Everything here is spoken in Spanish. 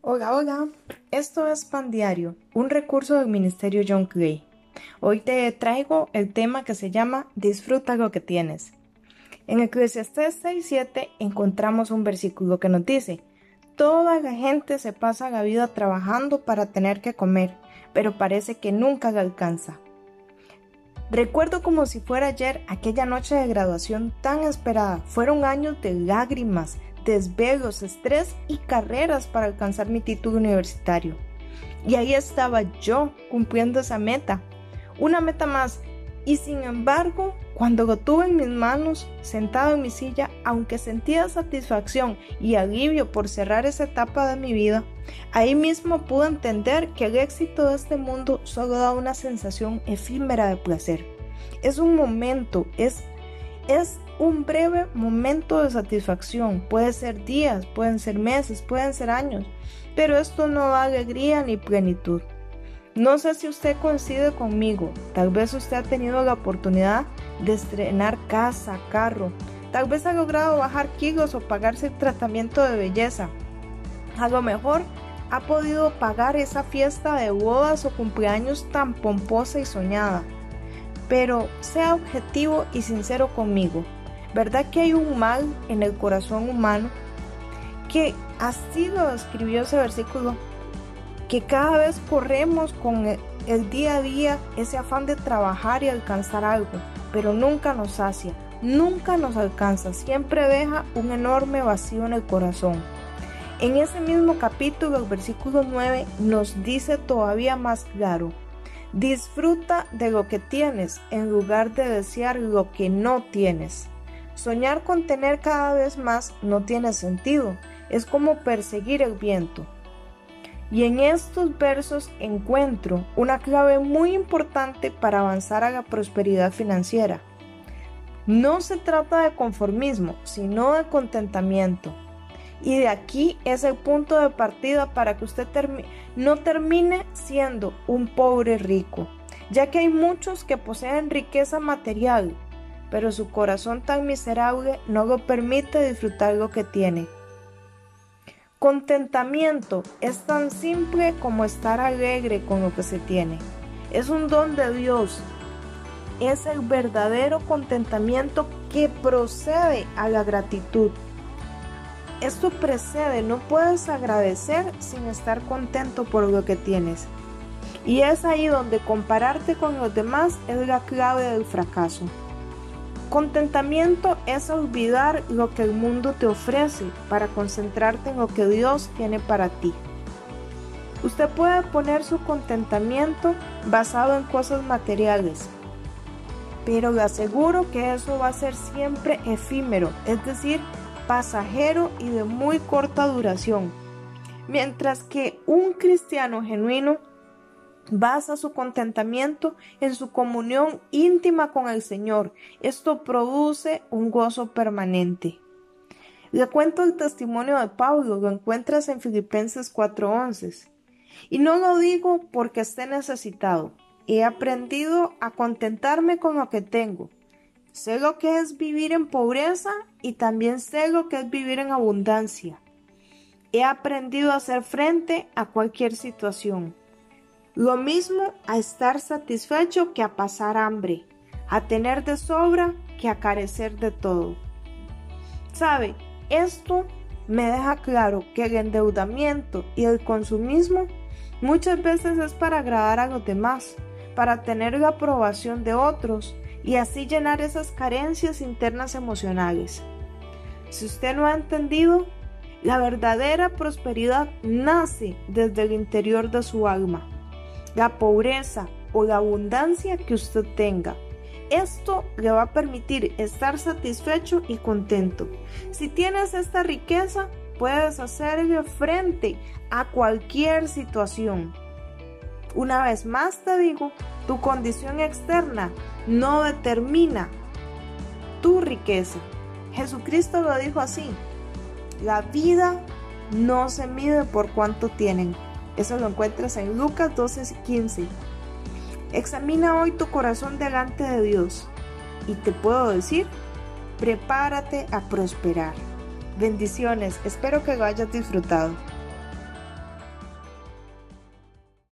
Hola, hola. Esto es Pan Diario, un recurso del Ministerio John Clay. Hoy te traigo el tema que se llama Disfruta lo que tienes. En Eclesiastés 6.7 encontramos un versículo que nos dice, Toda la gente se pasa la vida trabajando para tener que comer, pero parece que nunca la alcanza. Recuerdo como si fuera ayer aquella noche de graduación tan esperada. Fueron años de lágrimas, desvelos, estrés y carreras para alcanzar mi título universitario. Y ahí estaba yo cumpliendo esa meta. Una meta más. Y sin embargo, cuando lo tuve en mis manos, sentado en mi silla, aunque sentía satisfacción y alivio por cerrar esa etapa de mi vida, ahí mismo pude entender que el éxito de este mundo solo da una sensación efímera de placer. Es un momento, es, es un breve momento de satisfacción. Puede ser días, pueden ser meses, pueden ser años, pero esto no da alegría ni plenitud. No sé si usted coincide conmigo, tal vez usted ha tenido la oportunidad de estrenar casa, carro, tal vez ha logrado bajar kilos o pagarse el tratamiento de belleza. A lo mejor ha podido pagar esa fiesta de bodas o cumpleaños tan pomposa y soñada. Pero sea objetivo y sincero conmigo. ¿Verdad que hay un mal en el corazón humano? Que así lo escribió ese versículo. Que cada vez corremos con el día a día ese afán de trabajar y alcanzar algo, pero nunca nos sacia, nunca nos alcanza, siempre deja un enorme vacío en el corazón. En ese mismo capítulo, el versículo 9 nos dice todavía más claro, disfruta de lo que tienes en lugar de desear lo que no tienes. Soñar con tener cada vez más no tiene sentido, es como perseguir el viento. Y en estos versos encuentro una clave muy importante para avanzar a la prosperidad financiera. No se trata de conformismo, sino de contentamiento. Y de aquí es el punto de partida para que usted no termine siendo un pobre rico, ya que hay muchos que poseen riqueza material, pero su corazón tan miserable no lo permite disfrutar lo que tiene. Contentamiento es tan simple como estar alegre con lo que se tiene. Es un don de Dios. Es el verdadero contentamiento que procede a la gratitud. Esto precede, no puedes agradecer sin estar contento por lo que tienes. Y es ahí donde compararte con los demás es la clave del fracaso. Contentamiento es olvidar lo que el mundo te ofrece para concentrarte en lo que Dios tiene para ti. Usted puede poner su contentamiento basado en cosas materiales, pero le aseguro que eso va a ser siempre efímero, es decir, pasajero y de muy corta duración. Mientras que un cristiano genuino basa su contentamiento en su comunión íntima con el Señor. Esto produce un gozo permanente. Le cuento el testimonio de Pablo, lo encuentras en Filipenses 4:11. Y no lo digo porque esté necesitado. He aprendido a contentarme con lo que tengo. Sé lo que es vivir en pobreza y también sé lo que es vivir en abundancia. He aprendido a hacer frente a cualquier situación. Lo mismo a estar satisfecho que a pasar hambre, a tener de sobra que a carecer de todo. ¿Sabe? Esto me deja claro que el endeudamiento y el consumismo muchas veces es para agradar a los demás, para tener la aprobación de otros y así llenar esas carencias internas emocionales. Si usted no ha entendido, la verdadera prosperidad nace desde el interior de su alma la pobreza o la abundancia que usted tenga. Esto le va a permitir estar satisfecho y contento. Si tienes esta riqueza, puedes hacerle frente a cualquier situación. Una vez más te digo, tu condición externa no determina tu riqueza. Jesucristo lo dijo así. La vida no se mide por cuánto tienen, eso lo encuentras en Lucas 12:15. Examina hoy tu corazón delante de Dios y te puedo decir, prepárate a prosperar. Bendiciones, espero que lo hayas disfrutado.